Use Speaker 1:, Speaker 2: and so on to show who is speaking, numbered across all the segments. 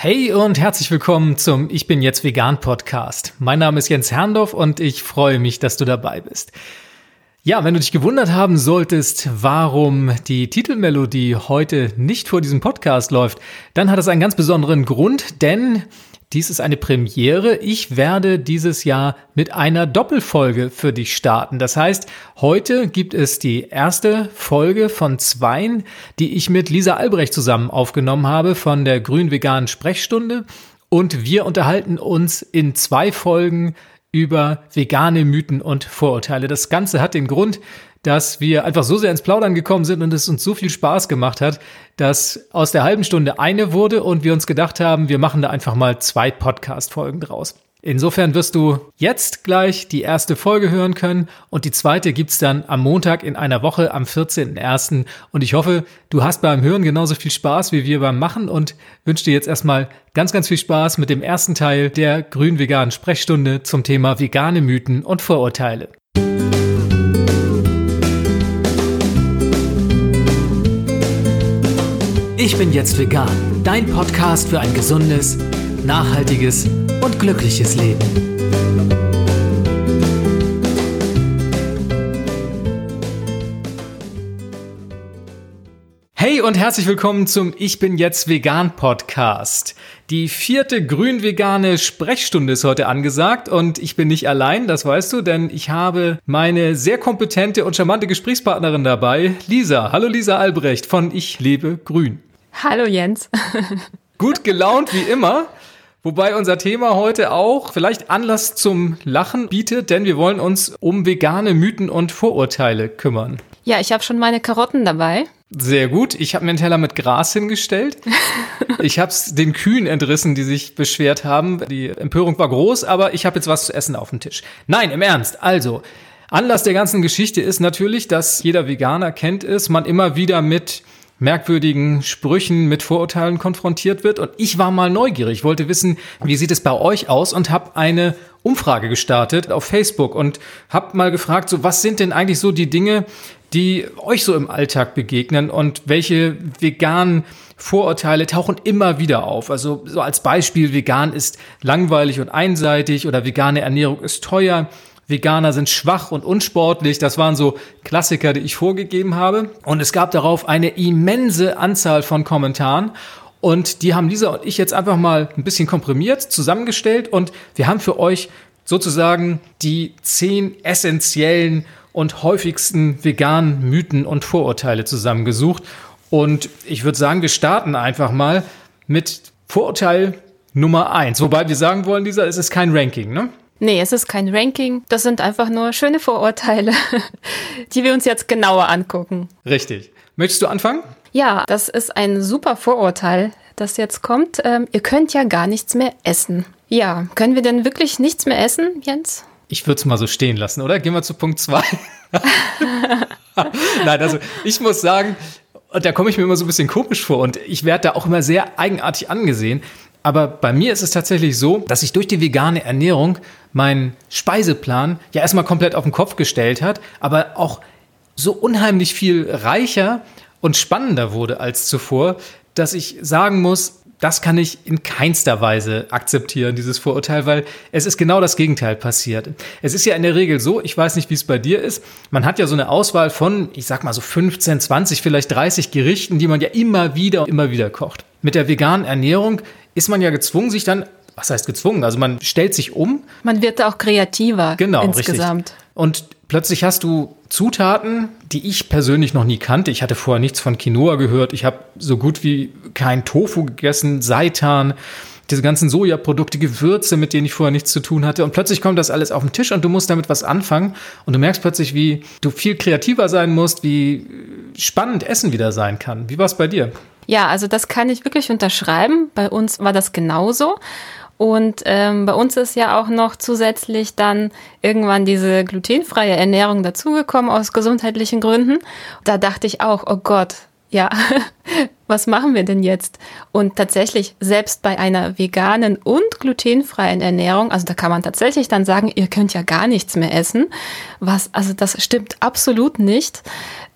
Speaker 1: Hey und herzlich willkommen zum Ich bin jetzt vegan Podcast. Mein Name ist Jens Herndorf und ich freue mich, dass du dabei bist. Ja, wenn du dich gewundert haben solltest, warum die Titelmelodie heute nicht vor diesem Podcast läuft, dann hat es einen ganz besonderen Grund, denn dies ist eine Premiere. Ich werde dieses Jahr mit einer Doppelfolge für dich starten. Das heißt, heute gibt es die erste Folge von zweien, die ich mit Lisa Albrecht zusammen aufgenommen habe von der grün-veganen Sprechstunde. Und wir unterhalten uns in zwei Folgen über vegane Mythen und Vorurteile. Das Ganze hat den Grund, dass wir einfach so sehr ins Plaudern gekommen sind und es uns so viel Spaß gemacht hat, dass aus der halben Stunde eine wurde und wir uns gedacht haben, wir machen da einfach mal zwei Podcast-Folgen draus. Insofern wirst du jetzt gleich die erste Folge hören können und die zweite gibt's dann am Montag in einer Woche am 14.01. Und ich hoffe, du hast beim Hören genauso viel Spaß wie wir beim Machen und wünsche dir jetzt erstmal ganz, ganz viel Spaß mit dem ersten Teil der grün-veganen Sprechstunde zum Thema vegane Mythen und Vorurteile. Bin jetzt vegan, dein Podcast für ein gesundes, nachhaltiges und glückliches Leben. Hey und herzlich willkommen zum Ich bin jetzt vegan Podcast. Die vierte grün-vegane Sprechstunde ist heute angesagt und ich bin nicht allein, das weißt du, denn ich habe meine sehr kompetente und charmante Gesprächspartnerin dabei, Lisa. Hallo Lisa Albrecht von Ich lebe grün.
Speaker 2: Hallo Jens.
Speaker 1: Gut gelaunt wie immer. Wobei unser Thema heute auch vielleicht Anlass zum Lachen bietet, denn wir wollen uns um vegane Mythen und Vorurteile kümmern.
Speaker 2: Ja, ich habe schon meine Karotten dabei.
Speaker 1: Sehr gut. Ich habe mir einen Teller mit Gras hingestellt. Ich habe es den Kühen entrissen, die sich beschwert haben. Die Empörung war groß, aber ich habe jetzt was zu essen auf dem Tisch. Nein, im Ernst. Also, Anlass der ganzen Geschichte ist natürlich, dass jeder Veganer kennt es, man immer wieder mit merkwürdigen Sprüchen mit Vorurteilen konfrontiert wird. Und ich war mal neugierig, wollte wissen, wie sieht es bei euch aus und habe eine Umfrage gestartet auf Facebook und habe mal gefragt, so was sind denn eigentlich so die Dinge, die euch so im Alltag begegnen und welche veganen Vorurteile tauchen immer wieder auf. Also so als Beispiel, vegan ist langweilig und einseitig oder vegane Ernährung ist teuer. Veganer sind schwach und unsportlich. Das waren so Klassiker, die ich vorgegeben habe. Und es gab darauf eine immense Anzahl von Kommentaren. Und die haben Lisa und ich jetzt einfach mal ein bisschen komprimiert, zusammengestellt. Und wir haben für euch sozusagen die zehn essentiellen und häufigsten veganen Mythen und Vorurteile zusammengesucht. Und ich würde sagen, wir starten einfach mal mit Vorurteil Nummer eins. Wobei wir sagen wollen, Lisa, es ist kein Ranking, ne?
Speaker 2: Nee, es ist kein Ranking. Das sind einfach nur schöne Vorurteile, die wir uns jetzt genauer angucken.
Speaker 1: Richtig. Möchtest du anfangen?
Speaker 2: Ja, das ist ein super Vorurteil, das jetzt kommt. Ähm, ihr könnt ja gar nichts mehr essen. Ja, können wir denn wirklich nichts mehr essen, Jens?
Speaker 1: Ich würde es mal so stehen lassen, oder? Gehen wir zu Punkt zwei. Nein, also ich muss sagen, und da komme ich mir immer so ein bisschen komisch vor und ich werde da auch immer sehr eigenartig angesehen. Aber bei mir ist es tatsächlich so, dass sich durch die vegane Ernährung mein Speiseplan ja erstmal komplett auf den Kopf gestellt hat, aber auch so unheimlich viel reicher und spannender wurde als zuvor, dass ich sagen muss, das kann ich in keinster Weise akzeptieren, dieses Vorurteil, weil es ist genau das Gegenteil passiert. Es ist ja in der Regel so, ich weiß nicht, wie es bei dir ist, man hat ja so eine Auswahl von, ich sag mal so 15, 20, vielleicht 30 Gerichten, die man ja immer wieder und immer wieder kocht. Mit der veganen Ernährung ist man ja gezwungen, sich dann, was heißt gezwungen? Also man stellt sich um.
Speaker 2: Man wird auch kreativer genau, insgesamt.
Speaker 1: Richtig. Und plötzlich hast du Zutaten, die ich persönlich noch nie kannte. Ich hatte vorher nichts von Quinoa gehört. Ich habe so gut wie kein Tofu gegessen, Seitan, diese ganzen Sojaprodukte, Gewürze, mit denen ich vorher nichts zu tun hatte. Und plötzlich kommt das alles auf den Tisch und du musst damit was anfangen. Und du merkst plötzlich, wie du viel kreativer sein musst, wie spannend Essen wieder sein kann. Wie war es bei dir?
Speaker 2: Ja, also das kann ich wirklich unterschreiben. Bei uns war das genauso. Und ähm, bei uns ist ja auch noch zusätzlich dann irgendwann diese glutenfreie Ernährung dazugekommen aus gesundheitlichen Gründen. Da dachte ich auch, oh Gott, ja, was machen wir denn jetzt? Und tatsächlich, selbst bei einer veganen und glutenfreien Ernährung, also da kann man tatsächlich dann sagen, ihr könnt ja gar nichts mehr essen. Was, also das stimmt absolut nicht.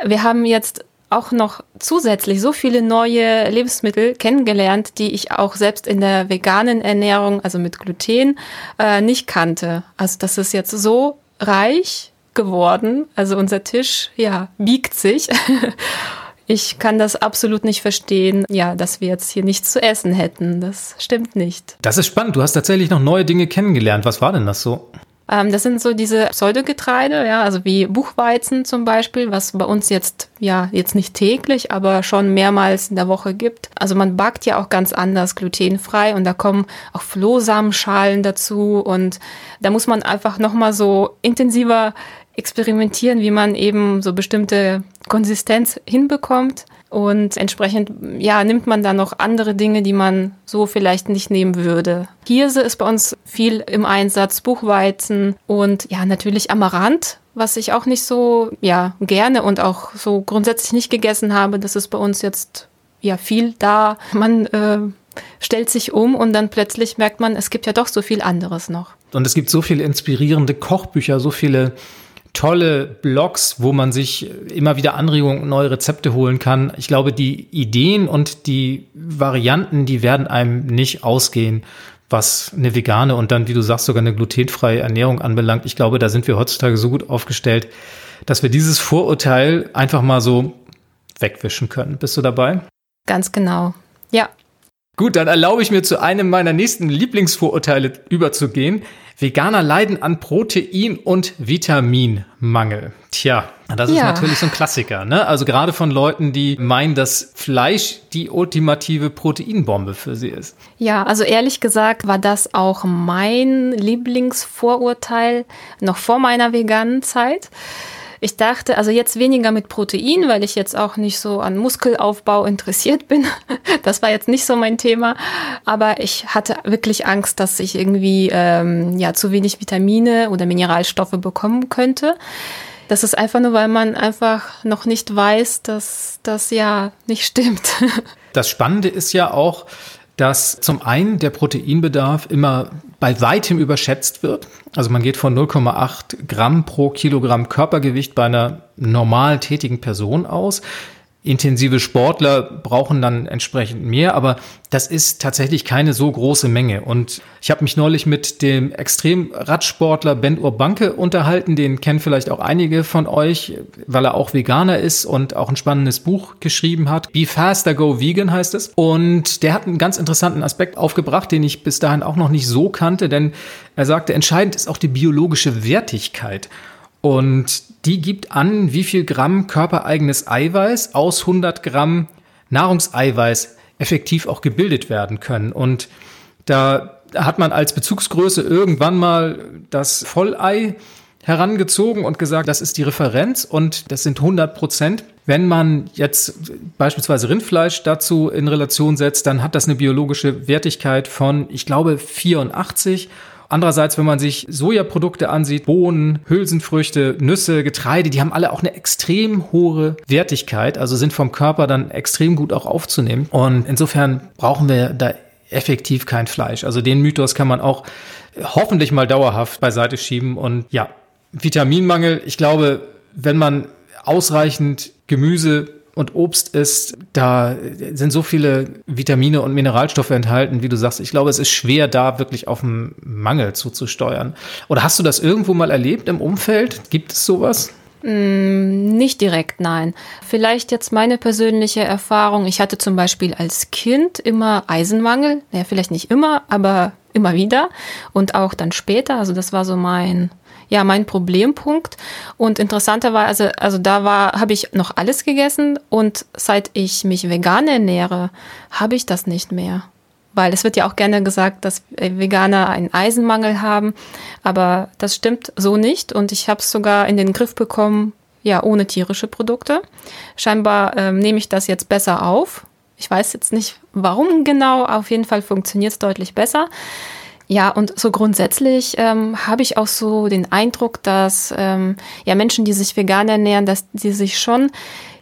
Speaker 2: Wir haben jetzt auch noch zusätzlich so viele neue Lebensmittel kennengelernt, die ich auch selbst in der veganen Ernährung, also mit Gluten, äh, nicht kannte. Also das ist jetzt so reich geworden. Also unser Tisch, ja, biegt sich. Ich kann das absolut nicht verstehen, ja, dass wir jetzt hier nichts zu essen hätten. Das stimmt nicht.
Speaker 1: Das ist spannend. Du hast tatsächlich noch neue Dinge kennengelernt. Was war denn das so?
Speaker 2: Ähm, das sind so diese Pseudogetreide, ja, also wie Buchweizen zum Beispiel, was bei uns jetzt, ja, jetzt nicht täglich, aber schon mehrmals in der Woche gibt. Also man backt ja auch ganz anders glutenfrei und da kommen auch Flohsamenschalen dazu und da muss man einfach nochmal so intensiver experimentieren, wie man eben so bestimmte Konsistenz hinbekommt. Und entsprechend, ja, nimmt man dann noch andere Dinge, die man so vielleicht nicht nehmen würde. Hirse ist bei uns viel im Einsatz, Buchweizen und ja, natürlich Amaranth, was ich auch nicht so, ja, gerne und auch so grundsätzlich nicht gegessen habe. Das ist bei uns jetzt, ja, viel da. Man, äh, stellt sich um und dann plötzlich merkt man, es gibt ja doch so viel anderes noch.
Speaker 1: Und es gibt so viele inspirierende Kochbücher, so viele tolle Blogs, wo man sich immer wieder Anregungen und neue Rezepte holen kann. Ich glaube, die Ideen und die Varianten, die werden einem nicht ausgehen, was eine vegane und dann, wie du sagst, sogar eine glutenfreie Ernährung anbelangt. Ich glaube, da sind wir heutzutage so gut aufgestellt, dass wir dieses Vorurteil einfach mal so wegwischen können. Bist du dabei?
Speaker 2: Ganz genau. Ja.
Speaker 1: Gut, dann erlaube ich mir zu einem meiner nächsten Lieblingsvorurteile überzugehen. Veganer leiden an Protein- und Vitaminmangel. Tja, das ist ja. natürlich so ein Klassiker. Ne? Also gerade von Leuten, die meinen, dass Fleisch die ultimative Proteinbombe für sie ist.
Speaker 2: Ja, also ehrlich gesagt war das auch mein Lieblingsvorurteil noch vor meiner veganen Zeit. Ich dachte, also jetzt weniger mit Protein, weil ich jetzt auch nicht so an Muskelaufbau interessiert bin. Das war jetzt nicht so mein Thema. Aber ich hatte wirklich Angst, dass ich irgendwie ähm, ja zu wenig Vitamine oder Mineralstoffe bekommen könnte. Das ist einfach nur, weil man einfach noch nicht weiß, dass das ja nicht stimmt.
Speaker 1: Das Spannende ist ja auch, dass zum einen der Proteinbedarf immer bei weitem überschätzt wird. Also man geht von 0,8 Gramm pro Kilogramm Körpergewicht bei einer normal tätigen Person aus. Intensive Sportler brauchen dann entsprechend mehr, aber das ist tatsächlich keine so große Menge. Und ich habe mich neulich mit dem Extremradsportler Ben Urbanke unterhalten, den kennen vielleicht auch einige von euch, weil er auch Veganer ist und auch ein spannendes Buch geschrieben hat. Be Faster Go Vegan heißt es. Und der hat einen ganz interessanten Aspekt aufgebracht, den ich bis dahin auch noch nicht so kannte, denn er sagte, entscheidend ist auch die biologische Wertigkeit. Und die gibt an, wie viel Gramm körpereigenes Eiweiß aus 100 Gramm Nahrungseiweiß effektiv auch gebildet werden können. Und da hat man als Bezugsgröße irgendwann mal das Vollei herangezogen und gesagt, das ist die Referenz und das sind 100 Prozent. Wenn man jetzt beispielsweise Rindfleisch dazu in Relation setzt, dann hat das eine biologische Wertigkeit von, ich glaube, 84 Andererseits, wenn man sich Sojaprodukte ansieht, Bohnen, Hülsenfrüchte, Nüsse, Getreide, die haben alle auch eine extrem hohe Wertigkeit, also sind vom Körper dann extrem gut auch aufzunehmen. Und insofern brauchen wir da effektiv kein Fleisch. Also den Mythos kann man auch hoffentlich mal dauerhaft beiseite schieben. Und ja, Vitaminmangel, ich glaube, wenn man ausreichend Gemüse und Obst isst, da sind so viele Vitamine und Mineralstoffe enthalten, wie du sagst. Ich glaube, es ist schwer, da wirklich auf einen Mangel zuzusteuern. Oder hast du das irgendwo mal erlebt im Umfeld? Gibt es sowas?
Speaker 2: Mm, nicht direkt, nein. Vielleicht jetzt meine persönliche Erfahrung. Ich hatte zum Beispiel als Kind immer Eisenmangel. Ja, vielleicht nicht immer, aber immer wieder. Und auch dann später. Also das war so mein ja mein Problempunkt. Und interessanterweise, also da war, habe ich noch alles gegessen und seit ich mich vegan ernähre, habe ich das nicht mehr. Weil es wird ja auch gerne gesagt, dass Veganer einen Eisenmangel haben, aber das stimmt so nicht und ich habe es sogar in den Griff bekommen, ja, ohne tierische Produkte. Scheinbar ähm, nehme ich das jetzt besser auf. Ich weiß jetzt nicht, warum genau, auf jeden Fall funktioniert es deutlich besser. Ja, und so grundsätzlich ähm, habe ich auch so den Eindruck, dass ähm, ja Menschen, die sich vegan ernähren, dass die sich schon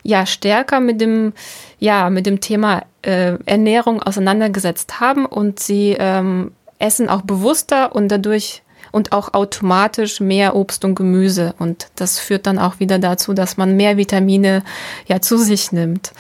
Speaker 2: ja stärker mit dem ja mit dem Thema äh, Ernährung auseinandergesetzt haben und sie ähm, essen auch bewusster und dadurch und auch automatisch mehr Obst und Gemüse. Und das führt dann auch wieder dazu, dass man mehr Vitamine ja zu sich nimmt.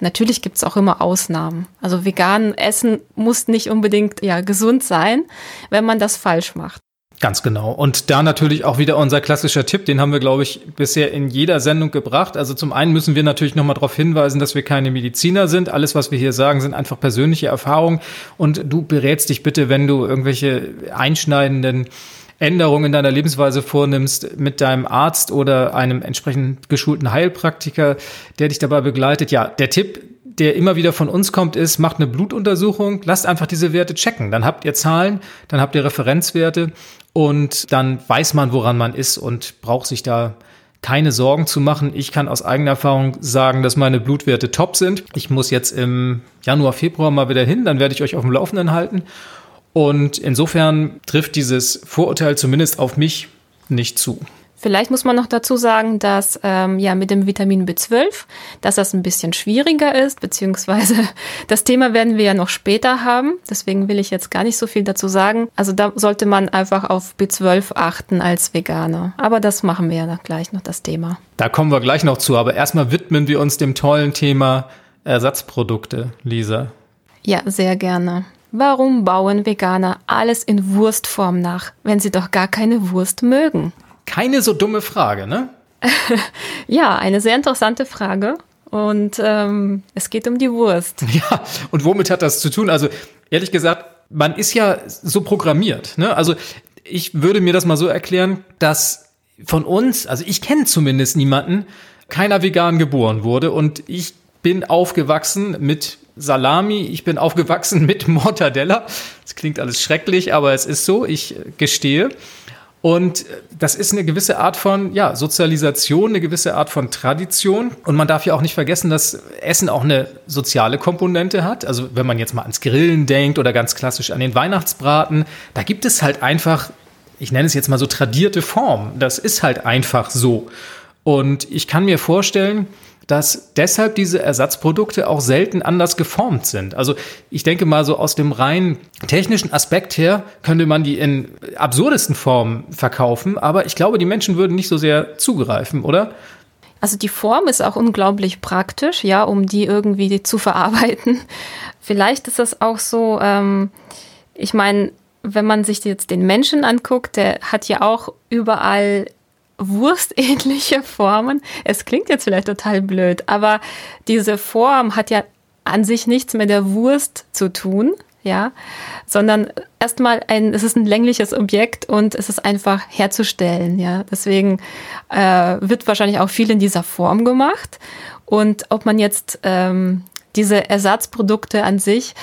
Speaker 2: Natürlich gibt es auch immer Ausnahmen. Also vegan essen muss nicht unbedingt ja gesund sein, wenn man das falsch macht.
Speaker 1: Ganz genau. Und da natürlich auch wieder unser klassischer Tipp, den haben wir, glaube ich, bisher in jeder Sendung gebracht. Also zum einen müssen wir natürlich nochmal darauf hinweisen, dass wir keine Mediziner sind. Alles, was wir hier sagen, sind einfach persönliche Erfahrungen. Und du berätst dich bitte, wenn du irgendwelche einschneidenden Änderungen in deiner Lebensweise vornimmst mit deinem Arzt oder einem entsprechend geschulten Heilpraktiker, der dich dabei begleitet. Ja, der Tipp, der immer wieder von uns kommt, ist, macht eine Blutuntersuchung, lasst einfach diese Werte checken. Dann habt ihr Zahlen, dann habt ihr Referenzwerte und dann weiß man, woran man ist und braucht sich da keine Sorgen zu machen. Ich kann aus eigener Erfahrung sagen, dass meine Blutwerte top sind. Ich muss jetzt im Januar, Februar mal wieder hin, dann werde ich euch auf dem Laufenden halten. Und insofern trifft dieses Vorurteil zumindest auf mich nicht zu.
Speaker 2: Vielleicht muss man noch dazu sagen, dass ähm, ja mit dem Vitamin B12, dass das ein bisschen schwieriger ist, beziehungsweise das Thema werden wir ja noch später haben. Deswegen will ich jetzt gar nicht so viel dazu sagen. Also da sollte man einfach auf B12 achten als Veganer. Aber das machen wir ja gleich noch das Thema.
Speaker 1: Da kommen wir gleich noch zu. Aber erstmal widmen wir uns dem tollen Thema Ersatzprodukte, Lisa.
Speaker 2: Ja, sehr gerne. Warum bauen Veganer alles in Wurstform nach, wenn sie doch gar keine Wurst mögen?
Speaker 1: Keine so dumme Frage, ne?
Speaker 2: ja, eine sehr interessante Frage. Und ähm, es geht um die Wurst.
Speaker 1: Ja, und womit hat das zu tun? Also, ehrlich gesagt, man ist ja so programmiert. Ne? Also, ich würde mir das mal so erklären, dass von uns, also ich kenne zumindest niemanden, keiner vegan geboren wurde. Und ich bin aufgewachsen mit Salami, ich bin aufgewachsen mit Mortadella. Das klingt alles schrecklich, aber es ist so, ich gestehe. Und das ist eine gewisse Art von ja, Sozialisation, eine gewisse Art von Tradition. Und man darf ja auch nicht vergessen, dass Essen auch eine soziale Komponente hat. Also wenn man jetzt mal ans Grillen denkt oder ganz klassisch an den Weihnachtsbraten, da gibt es halt einfach, ich nenne es jetzt mal so tradierte Form. Das ist halt einfach so. Und ich kann mir vorstellen, dass deshalb diese Ersatzprodukte auch selten anders geformt sind. Also ich denke mal so aus dem rein technischen Aspekt her könnte man die in absurdesten Formen verkaufen, aber ich glaube, die Menschen würden nicht so sehr zugreifen, oder?
Speaker 2: Also die Form ist auch unglaublich praktisch, ja, um die irgendwie zu verarbeiten. Vielleicht ist das auch so, ähm, ich meine, wenn man sich jetzt den Menschen anguckt, der hat ja auch überall wurstähnliche Formen. Es klingt jetzt vielleicht total blöd, aber diese Form hat ja an sich nichts mit der Wurst zu tun, ja, sondern erstmal ein, es ist ein längliches Objekt und es ist einfach herzustellen, ja. Deswegen äh, wird wahrscheinlich auch viel in dieser Form gemacht. Und ob man jetzt ähm, diese Ersatzprodukte an sich,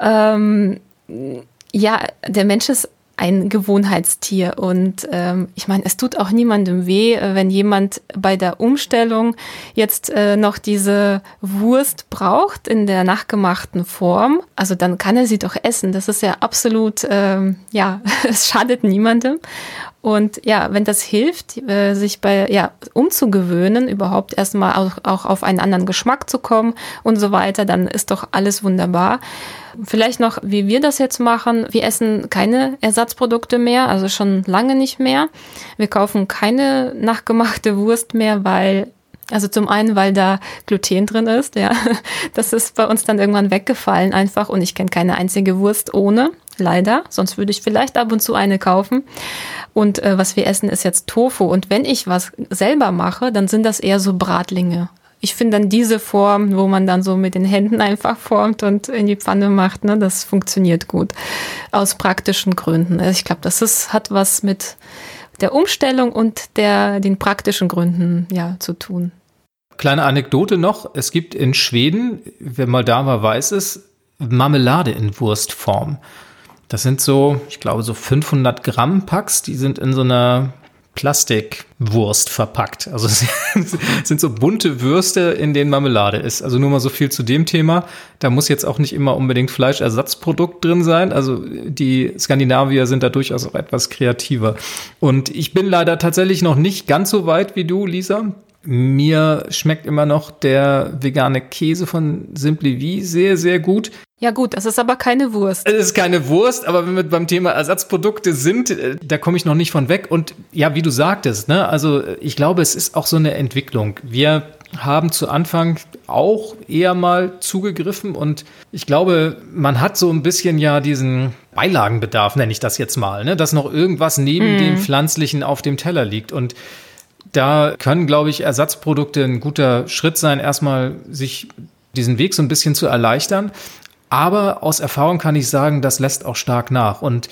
Speaker 2: ähm, ja, der Mensch ist ein Gewohnheitstier. Und ähm, ich meine, es tut auch niemandem weh, äh, wenn jemand bei der Umstellung jetzt äh, noch diese Wurst braucht in der nachgemachten Form. Also dann kann er sie doch essen. Das ist ja absolut, ähm, ja, es schadet niemandem. Und ja, wenn das hilft, äh, sich bei, ja, umzugewöhnen, überhaupt erstmal auch, auch auf einen anderen Geschmack zu kommen und so weiter, dann ist doch alles wunderbar. Vielleicht noch, wie wir das jetzt machen. Wir essen keine Ersatzprodukte mehr, also schon lange nicht mehr. Wir kaufen keine nachgemachte Wurst mehr, weil also zum einen, weil da Gluten drin ist, ja. Das ist bei uns dann irgendwann weggefallen einfach und ich kenne keine einzige Wurst ohne, leider. Sonst würde ich vielleicht ab und zu eine kaufen. Und äh, was wir essen, ist jetzt Tofu. Und wenn ich was selber mache, dann sind das eher so Bratlinge. Ich finde dann diese Form, wo man dann so mit den Händen einfach formt und in die Pfanne macht, ne, das funktioniert gut. Aus praktischen Gründen. Also ich glaube, das ist, hat was mit der Umstellung und der, den praktischen Gründen ja, zu tun.
Speaker 1: Kleine Anekdote noch. Es gibt in Schweden, wer mal da war, weiß es, Marmelade in Wurstform. Das sind so, ich glaube, so 500 Gramm Packs, die sind in so einer Plastikwurst verpackt. Also es sind so bunte Würste, in denen Marmelade ist. Also nur mal so viel zu dem Thema. Da muss jetzt auch nicht immer unbedingt Fleischersatzprodukt drin sein. Also die Skandinavier sind da durchaus auch etwas kreativer. Und ich bin leider tatsächlich noch nicht ganz so weit wie du, Lisa. Mir schmeckt immer noch der vegane Käse von Simply V sehr, sehr gut.
Speaker 2: Ja gut, das ist aber keine Wurst.
Speaker 1: Es ist keine Wurst, aber wenn wir beim Thema Ersatzprodukte sind, äh, da komme ich noch nicht von weg. Und ja, wie du sagtest, ne, also ich glaube, es ist auch so eine Entwicklung. Wir haben zu Anfang auch eher mal zugegriffen und ich glaube, man hat so ein bisschen ja diesen Beilagenbedarf, nenne ich das jetzt mal, ne, dass noch irgendwas neben mm. dem Pflanzlichen auf dem Teller liegt und da können, glaube ich, Ersatzprodukte ein guter Schritt sein, erstmal sich diesen Weg so ein bisschen zu erleichtern. Aber aus Erfahrung kann ich sagen, das lässt auch stark nach. Und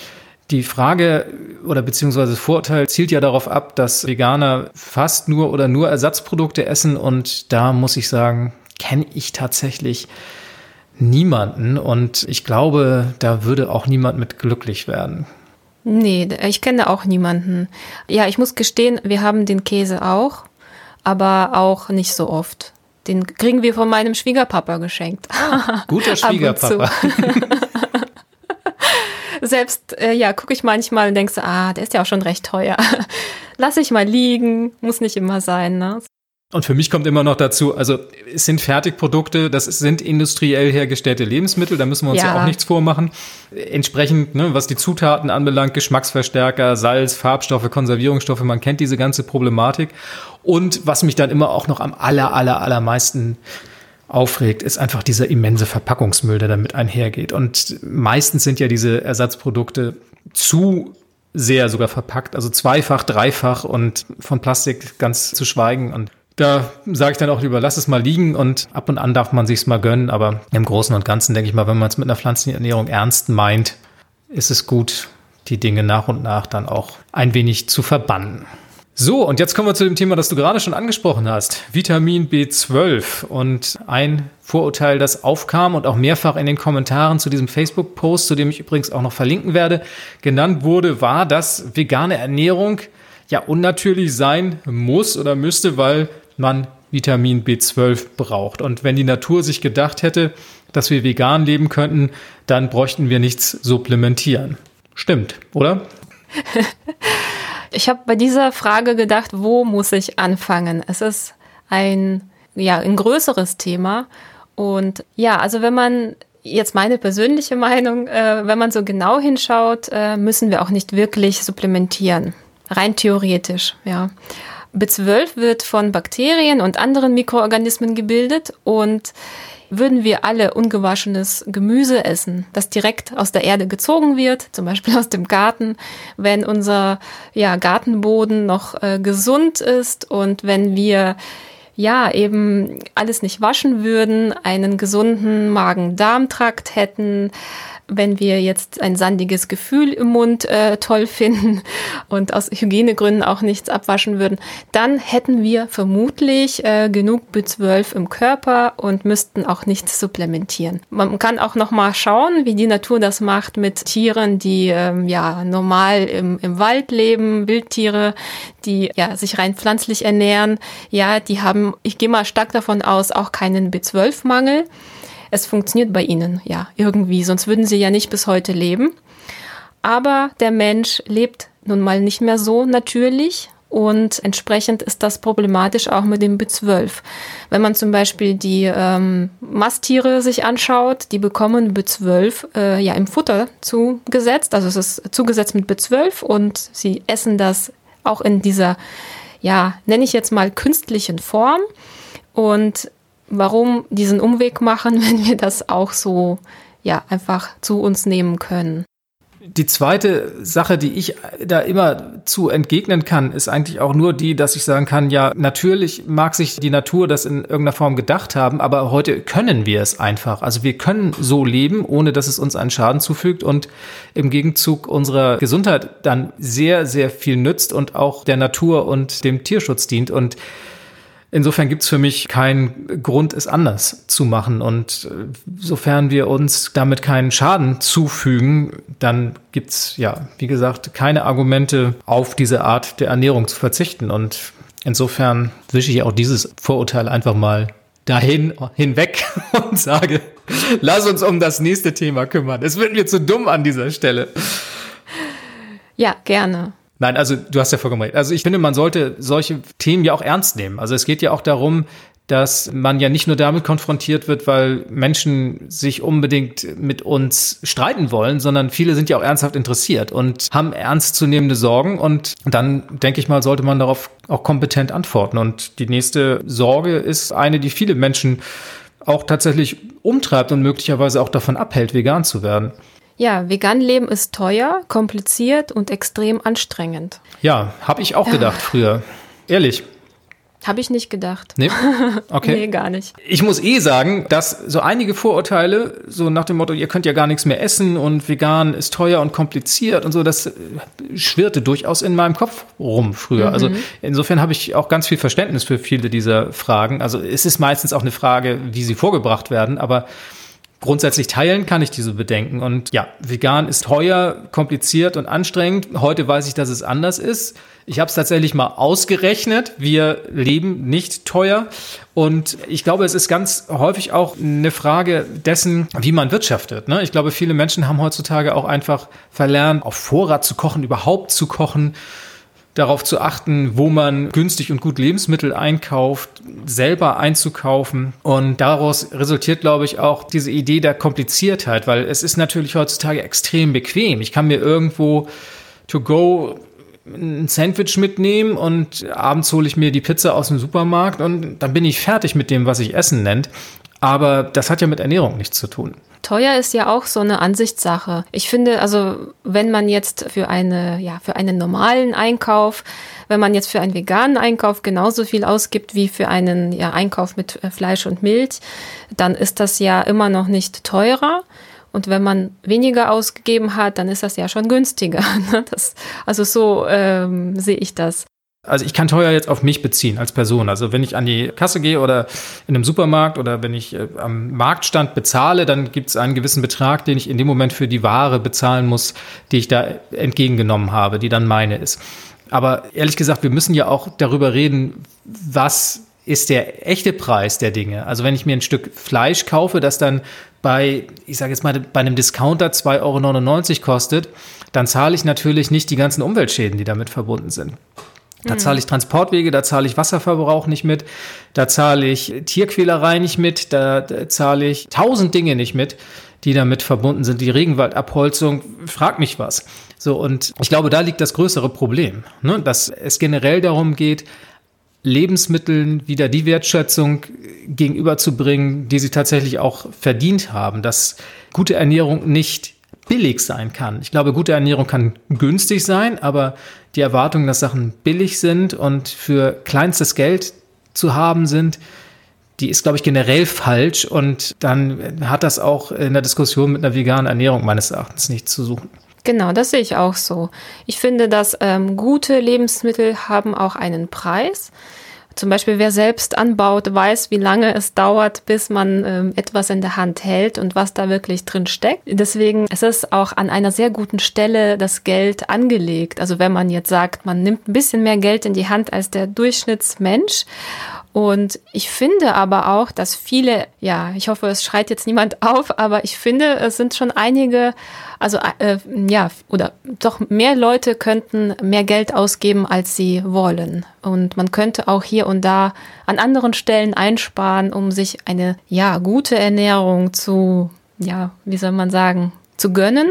Speaker 1: die Frage oder beziehungsweise das Vorurteil zielt ja darauf ab, dass Veganer fast nur oder nur Ersatzprodukte essen. Und da muss ich sagen, kenne ich tatsächlich niemanden. Und ich glaube, da würde auch niemand mit glücklich werden.
Speaker 2: Nee, ich kenne auch niemanden. Ja, ich muss gestehen, wir haben den Käse auch, aber auch nicht so oft. Den kriegen wir von meinem Schwiegerpapa geschenkt.
Speaker 1: Ah, guter Schwiegerpapa.
Speaker 2: Selbst, äh, ja, gucke ich manchmal und denkst, ah, der ist ja auch schon recht teuer. Lass ich mal liegen, muss nicht immer sein. Ne?
Speaker 1: Und für mich kommt immer noch dazu, also es sind Fertigprodukte, das sind industriell hergestellte Lebensmittel, da müssen wir uns ja, ja auch nichts vormachen. Entsprechend, ne, was die Zutaten anbelangt, Geschmacksverstärker, Salz, Farbstoffe, Konservierungsstoffe, man kennt diese ganze Problematik. Und was mich dann immer auch noch am aller, aller, allermeisten aufregt, ist einfach dieser immense Verpackungsmüll, der damit einhergeht. Und meistens sind ja diese Ersatzprodukte zu sehr sogar verpackt, also zweifach, dreifach und von Plastik ganz zu schweigen. Und da sage ich dann auch lieber, lass es mal liegen und ab und an darf man sich's mal gönnen. Aber im Großen und Ganzen denke ich mal, wenn man es mit einer pflanzlichen Ernährung ernst meint, ist es gut, die Dinge nach und nach dann auch ein wenig zu verbannen. So, und jetzt kommen wir zu dem Thema, das du gerade schon angesprochen hast. Vitamin B12. Und ein Vorurteil, das aufkam und auch mehrfach in den Kommentaren zu diesem Facebook-Post, zu dem ich übrigens auch noch verlinken werde, genannt wurde, war, dass vegane Ernährung ja unnatürlich sein muss oder müsste, weil man Vitamin B12 braucht. Und wenn die Natur sich gedacht hätte, dass wir vegan leben könnten, dann bräuchten wir nichts supplementieren. Stimmt, oder?
Speaker 2: ich habe bei dieser Frage gedacht, wo muss ich anfangen? Es ist ein, ja, ein größeres Thema. Und ja, also wenn man jetzt meine persönliche Meinung, äh, wenn man so genau hinschaut, äh, müssen wir auch nicht wirklich supplementieren. Rein theoretisch, ja. B12 wird von Bakterien und anderen Mikroorganismen gebildet und würden wir alle ungewaschenes Gemüse essen, das direkt aus der Erde gezogen wird, zum Beispiel aus dem Garten, wenn unser ja, Gartenboden noch äh, gesund ist und wenn wir ja eben alles nicht waschen würden, einen gesunden Magen-Darm-Trakt hätten, wenn wir jetzt ein sandiges Gefühl im Mund äh, toll finden und aus Hygienegründen auch nichts abwaschen würden, dann hätten wir vermutlich äh, genug B12 im Körper und müssten auch nichts supplementieren. Man kann auch noch mal schauen, wie die Natur das macht mit Tieren, die ähm, ja normal im, im Wald leben, Wildtiere, die ja sich rein pflanzlich ernähren. Ja, die haben, ich gehe mal stark davon aus, auch keinen B12-Mangel es funktioniert bei ihnen ja irgendwie, sonst würden sie ja nicht bis heute leben. Aber der Mensch lebt nun mal nicht mehr so natürlich und entsprechend ist das problematisch auch mit dem B12. Wenn man zum Beispiel die ähm, Masttiere sich anschaut, die bekommen B12 äh, ja im Futter zugesetzt, also es ist zugesetzt mit B12 und sie essen das auch in dieser, ja, nenne ich jetzt mal künstlichen Form. Und warum diesen Umweg machen, wenn wir das auch so ja einfach zu uns nehmen können.
Speaker 1: Die zweite Sache, die ich da immer zu entgegnen kann, ist eigentlich auch nur die, dass ich sagen kann, ja, natürlich mag sich die Natur das in irgendeiner Form gedacht haben, aber heute können wir es einfach. Also wir können so leben, ohne dass es uns einen Schaden zufügt und im Gegenzug unserer Gesundheit dann sehr, sehr viel nützt und auch der Natur und dem Tierschutz dient. Und Insofern gibt es für mich keinen Grund, es anders zu machen. Und äh, sofern wir uns damit keinen Schaden zufügen, dann gibt es ja, wie gesagt, keine Argumente, auf diese Art der Ernährung zu verzichten. Und insofern wische ich auch dieses Vorurteil einfach mal dahin hinweg und sage, lass uns um das nächste Thema kümmern. Es wird mir zu dumm an dieser Stelle.
Speaker 2: Ja, gerne.
Speaker 1: Nein, also du hast ja vollkommen recht. Also ich finde, man sollte solche Themen ja auch ernst nehmen. Also es geht ja auch darum, dass man ja nicht nur damit konfrontiert wird, weil Menschen sich unbedingt mit uns streiten wollen, sondern viele sind ja auch ernsthaft interessiert und haben ernstzunehmende Sorgen. Und dann, denke ich mal, sollte man darauf auch kompetent antworten. Und die nächste Sorge ist eine, die viele Menschen auch tatsächlich umtreibt und möglicherweise auch davon abhält, vegan zu werden.
Speaker 2: Ja, vegan leben ist teuer, kompliziert und extrem anstrengend.
Speaker 1: Ja, habe ich auch gedacht früher. Ehrlich.
Speaker 2: Habe ich nicht gedacht.
Speaker 1: Nee? Okay.
Speaker 2: nee, gar nicht.
Speaker 1: Ich muss eh sagen, dass so einige Vorurteile, so nach dem Motto, ihr könnt ja gar nichts mehr essen und vegan ist teuer und kompliziert und so, das äh, schwirrte durchaus in meinem Kopf rum früher. Also mhm. Also insofern habe ich auch ganz viel Verständnis für viele dieser Fragen. Also es ist meistens auch eine Frage, wie sie vorgebracht werden, aber Grundsätzlich teilen kann ich diese Bedenken. Und ja, vegan ist teuer, kompliziert und anstrengend. Heute weiß ich, dass es anders ist. Ich habe es tatsächlich mal ausgerechnet. Wir leben nicht teuer. Und ich glaube, es ist ganz häufig auch eine Frage dessen, wie man wirtschaftet. Ne? Ich glaube, viele Menschen haben heutzutage auch einfach verlernt, auf Vorrat zu kochen, überhaupt zu kochen darauf zu achten, wo man günstig und gut Lebensmittel einkauft, selber einzukaufen. Und daraus resultiert, glaube ich, auch diese Idee der Kompliziertheit, weil es ist natürlich heutzutage extrem bequem. Ich kann mir irgendwo to go ein Sandwich mitnehmen und abends hole ich mir die Pizza aus dem Supermarkt und dann bin ich fertig mit dem, was ich Essen nennt. Aber das hat ja mit Ernährung nichts zu tun.
Speaker 2: Teuer ist ja auch so eine Ansichtssache. Ich finde, also wenn man jetzt für eine, ja, für einen normalen Einkauf, wenn man jetzt für einen veganen Einkauf genauso viel ausgibt wie für einen ja, Einkauf mit äh, Fleisch und Milch, dann ist das ja immer noch nicht teurer. Und wenn man weniger ausgegeben hat, dann ist das ja schon günstiger. Ne? Das, also so ähm, sehe ich das.
Speaker 1: Also ich kann teuer jetzt auf mich beziehen als Person. Also wenn ich an die Kasse gehe oder in einem Supermarkt oder wenn ich äh, am Marktstand bezahle, dann gibt es einen gewissen Betrag, den ich in dem Moment für die Ware bezahlen muss, die ich da entgegengenommen habe, die dann meine ist. Aber ehrlich gesagt, wir müssen ja auch darüber reden, was ist der echte Preis der Dinge. Also wenn ich mir ein Stück Fleisch kaufe, das dann bei, ich sage jetzt mal, bei einem Discounter 2,99 Euro kostet, dann zahle ich natürlich nicht die ganzen Umweltschäden, die damit verbunden sind. Da zahle ich Transportwege, da zahle ich Wasserverbrauch nicht mit, da zahle ich Tierquälerei nicht mit, da, da zahle ich tausend Dinge nicht mit, die damit verbunden sind. Die Regenwaldabholzung, frag mich was. So, und ich glaube, da liegt das größere Problem, ne? dass es generell darum geht, Lebensmitteln wieder die Wertschätzung gegenüberzubringen, die sie tatsächlich auch verdient haben, dass gute Ernährung nicht billig sein kann. Ich glaube, gute Ernährung kann günstig sein, aber die Erwartung, dass Sachen billig sind und für kleinstes Geld zu haben sind, die ist, glaube ich, generell falsch und dann hat das auch in der Diskussion mit einer veganen Ernährung meines Erachtens nichts zu suchen.
Speaker 2: Genau, das sehe ich auch so. Ich finde, dass ähm, gute Lebensmittel haben auch einen Preis. Zum Beispiel, wer selbst anbaut, weiß, wie lange es dauert, bis man ähm, etwas in der Hand hält und was da wirklich drin steckt. Deswegen ist es auch an einer sehr guten Stelle das Geld angelegt. Also wenn man jetzt sagt, man nimmt ein bisschen mehr Geld in die Hand als der Durchschnittsmensch und ich finde aber auch, dass viele, ja, ich hoffe, es schreit jetzt niemand auf, aber ich finde, es sind schon einige, also äh, ja, oder doch mehr Leute könnten mehr Geld ausgeben, als sie wollen. Und man könnte auch hier und da an anderen Stellen einsparen, um sich eine, ja, gute Ernährung zu, ja, wie soll man sagen, zu gönnen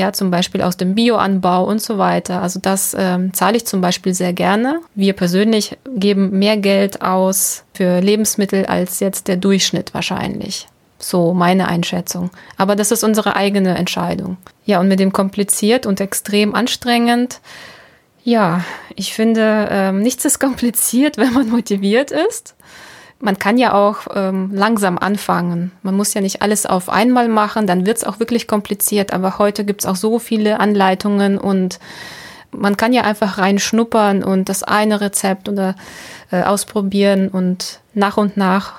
Speaker 2: ja, zum Beispiel aus dem Bioanbau und so weiter. Also das ähm, zahle ich zum Beispiel sehr gerne. Wir persönlich geben mehr Geld aus für Lebensmittel als jetzt der Durchschnitt wahrscheinlich. So meine Einschätzung. Aber das ist unsere eigene Entscheidung. Ja, und mit dem kompliziert und extrem anstrengend. Ja, ich finde, ähm, nichts ist kompliziert, wenn man motiviert ist man kann ja auch ähm, langsam anfangen. Man muss ja nicht alles auf einmal machen, dann wird es auch wirklich kompliziert. Aber heute gibt es auch so viele Anleitungen und man kann ja einfach reinschnuppern und das eine Rezept oder äh, ausprobieren und nach und nach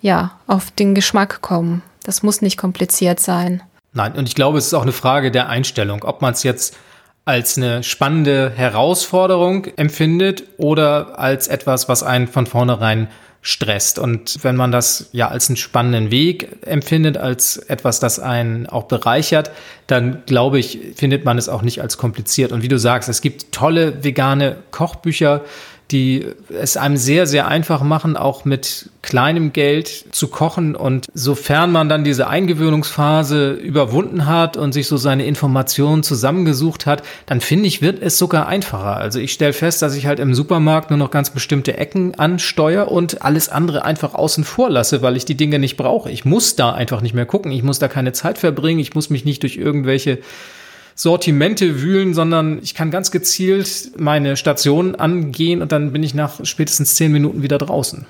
Speaker 2: ja auf den Geschmack kommen. Das muss nicht kompliziert sein.
Speaker 1: Nein, und ich glaube, es ist auch eine Frage der Einstellung, ob man es jetzt als eine spannende Herausforderung empfindet oder als etwas, was einen von vornherein stresst. Und wenn man das ja als einen spannenden Weg empfindet, als etwas, das einen auch bereichert, dann glaube ich, findet man es auch nicht als kompliziert. Und wie du sagst, es gibt tolle vegane Kochbücher, die es einem sehr, sehr einfach machen, auch mit kleinem Geld zu kochen. Und sofern man dann diese Eingewöhnungsphase überwunden hat und sich so seine Informationen zusammengesucht hat, dann finde ich, wird es sogar einfacher. Also ich stelle fest, dass ich halt im Supermarkt nur noch ganz bestimmte Ecken ansteuere und alles andere einfach außen vor lasse, weil ich die Dinge nicht brauche. Ich muss da einfach nicht mehr gucken. Ich muss da keine Zeit verbringen. Ich muss mich nicht durch irgendwelche Sortimente wühlen, sondern ich kann ganz gezielt meine Station angehen und dann bin ich nach spätestens zehn Minuten wieder draußen.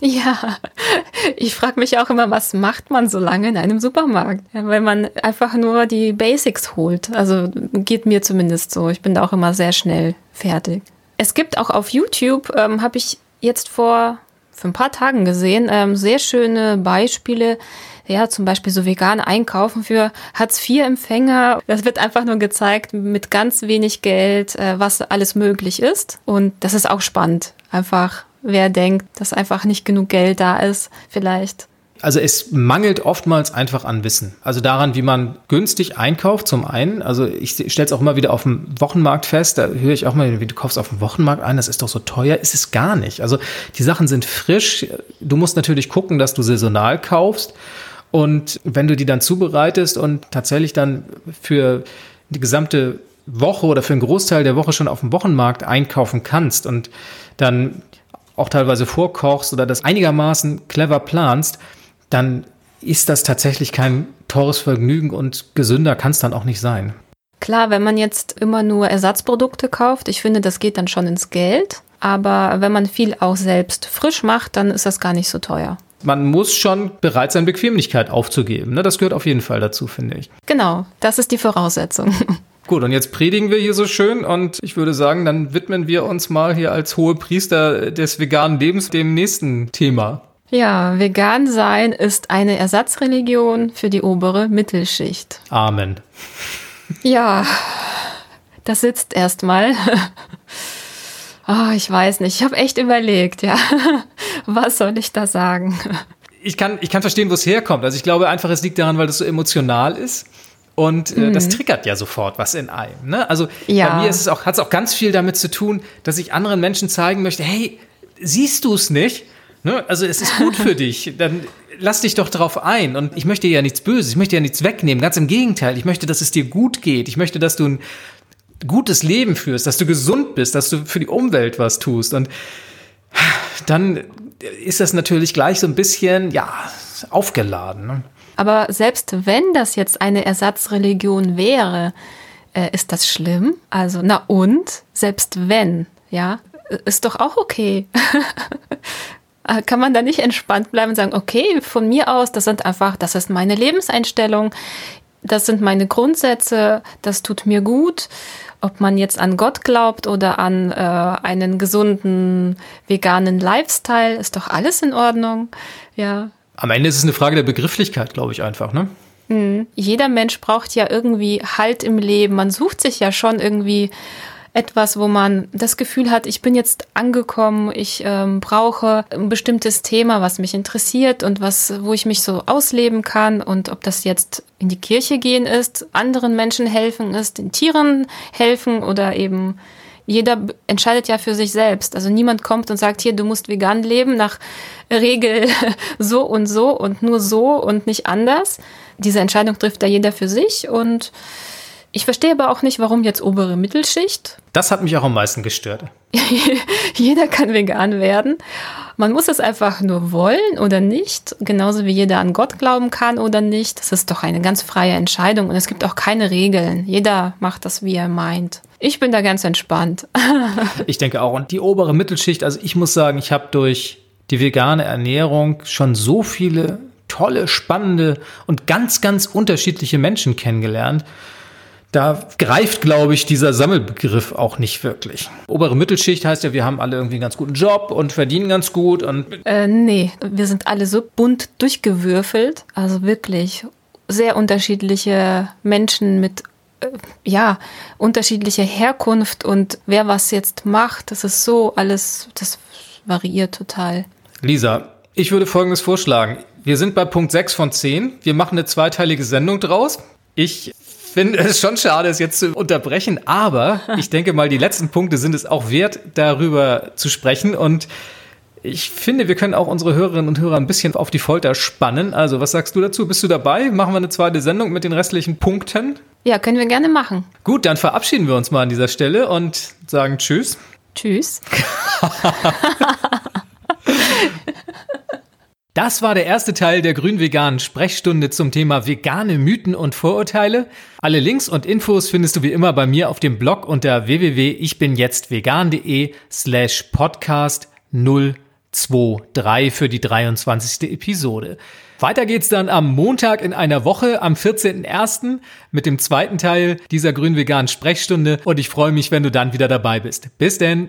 Speaker 2: Ja, ich frage mich auch immer, was macht man so lange in einem Supermarkt? Weil man einfach nur die Basics holt. Also geht mir zumindest so. Ich bin da auch immer sehr schnell fertig. Es gibt auch auf YouTube, ähm, habe ich jetzt vor, vor ein paar Tagen gesehen, ähm, sehr schöne Beispiele, ja, zum Beispiel so vegan einkaufen für Hartz-IV-Empfänger. Das wird einfach nur gezeigt mit ganz wenig Geld, äh, was alles möglich ist. Und das ist auch spannend. Einfach, wer denkt, dass einfach nicht genug Geld da ist, vielleicht.
Speaker 1: Also es mangelt oftmals einfach an Wissen. Also daran, wie man günstig einkauft zum einen. Also ich stelle es auch immer wieder auf dem Wochenmarkt fest. Da höre ich auch mal, wie du kaufst auf dem Wochenmarkt ein, das ist doch so teuer. Ist es gar nicht. Also die Sachen sind frisch. Du musst natürlich gucken, dass du saisonal kaufst. Und wenn du die dann zubereitest und tatsächlich dann für die gesamte Woche oder für einen Großteil der Woche schon auf dem Wochenmarkt einkaufen kannst und dann auch teilweise vorkochst oder das einigermaßen clever planst, dann ist das tatsächlich kein teures Vergnügen und gesünder kann es dann auch nicht sein.
Speaker 2: Klar, wenn man jetzt immer nur Ersatzprodukte kauft, ich finde, das geht dann schon ins Geld. Aber wenn man viel auch selbst frisch macht, dann ist das gar nicht so teuer
Speaker 1: man muss schon bereit sein, Bequemlichkeit aufzugeben. Ne? Das gehört auf jeden Fall dazu, finde ich.
Speaker 2: Genau, das ist die Voraussetzung.
Speaker 1: Gut, und jetzt predigen wir hier so schön und ich würde sagen, dann widmen wir uns mal hier als hohe Priester des veganen Lebens dem nächsten Thema.
Speaker 2: Ja, vegan sein ist eine Ersatzreligion für die obere Mittelschicht.
Speaker 1: Amen.
Speaker 2: Ja, das sitzt erstmal. Oh, ich weiß nicht. Ich habe echt überlegt, ja. Was soll ich da sagen?
Speaker 1: Ich kann, ich kann verstehen, wo es herkommt. Also ich glaube einfach, es liegt daran, weil das so emotional ist. Und äh, mhm. das triggert ja sofort was in einem. Ne? Also ja. bei mir ist es auch, hat es auch ganz viel damit zu tun, dass ich anderen Menschen zeigen möchte, hey, siehst du es nicht? Ne? Also es ist gut für dich. Dann lass dich doch darauf ein. Und ich möchte ja nichts Böses, ich möchte ja nichts wegnehmen. Ganz im Gegenteil, ich möchte, dass es dir gut geht. Ich möchte, dass du ein gutes Leben führst, dass du gesund bist, dass du für die Umwelt was tust. Und dann ist das natürlich gleich so ein bisschen, ja, aufgeladen. Ne?
Speaker 2: Aber selbst wenn das jetzt eine Ersatzreligion wäre, äh, ist das schlimm? Also, na und? Selbst wenn, ja, ist doch auch okay. Kann man da nicht entspannt bleiben und sagen, okay, von mir aus, das sind einfach, das ist meine Lebenseinstellung, das sind meine Grundsätze, das tut mir gut ob man jetzt an Gott glaubt oder an äh, einen gesunden veganen Lifestyle, ist doch alles in Ordnung. Ja.
Speaker 1: Am Ende ist es eine Frage der Begrifflichkeit, glaube ich einfach, ne?
Speaker 2: Mhm. Jeder Mensch braucht ja irgendwie Halt im Leben. Man sucht sich ja schon irgendwie etwas, wo man das Gefühl hat, ich bin jetzt angekommen, ich ähm, brauche ein bestimmtes Thema, was mich interessiert und was, wo ich mich so ausleben kann. Und ob das jetzt in die Kirche gehen ist, anderen Menschen helfen ist, den Tieren helfen oder eben jeder entscheidet ja für sich selbst. Also niemand kommt und sagt, hier, du musst vegan leben nach Regel so und so und nur so und nicht anders. Diese Entscheidung trifft da jeder für sich und ich verstehe aber auch nicht, warum jetzt obere Mittelschicht.
Speaker 1: Das hat mich auch am meisten gestört.
Speaker 2: jeder kann vegan werden. Man muss es einfach nur wollen oder nicht, genauso wie jeder an Gott glauben kann oder nicht. Das ist doch eine ganz freie Entscheidung und es gibt auch keine Regeln. Jeder macht das, wie er meint. Ich bin da ganz entspannt.
Speaker 1: ich denke auch. Und die obere Mittelschicht, also ich muss sagen, ich habe durch die vegane Ernährung schon so viele tolle, spannende und ganz, ganz unterschiedliche Menschen kennengelernt da greift, glaube ich, dieser Sammelbegriff auch nicht wirklich. Obere Mittelschicht heißt ja, wir haben alle irgendwie einen ganz guten Job und verdienen ganz gut und.
Speaker 2: Äh, nee, wir sind alle so bunt durchgewürfelt. Also wirklich sehr unterschiedliche Menschen mit äh, ja, unterschiedlicher Herkunft und wer was jetzt macht, das ist so alles, das variiert total.
Speaker 1: Lisa, ich würde Folgendes vorschlagen. Wir sind bei Punkt 6 von 10. Wir machen eine zweiteilige Sendung draus. Ich finde es schon schade, es jetzt zu unterbrechen, aber ich denke mal, die letzten Punkte sind es auch wert, darüber zu sprechen und ich finde, wir können auch unsere Hörerinnen und Hörer ein bisschen auf die Folter spannen. Also, was sagst du dazu? Bist du dabei? Machen wir eine zweite Sendung mit den restlichen Punkten?
Speaker 2: Ja, können wir gerne machen.
Speaker 1: Gut, dann verabschieden wir uns mal an dieser Stelle und sagen Tschüss.
Speaker 2: Tschüss.
Speaker 1: Das war der erste Teil der grün-veganen Sprechstunde zum Thema vegane Mythen und Vorurteile. Alle Links und Infos findest du wie immer bei mir auf dem Blog unter www.ichbinjetztvegan.de slash podcast 023 für die 23. Episode. Weiter geht's dann am Montag in einer Woche, am 14.01. mit dem zweiten Teil dieser grün-veganen Sprechstunde und ich freue mich, wenn du dann wieder dabei bist. Bis denn!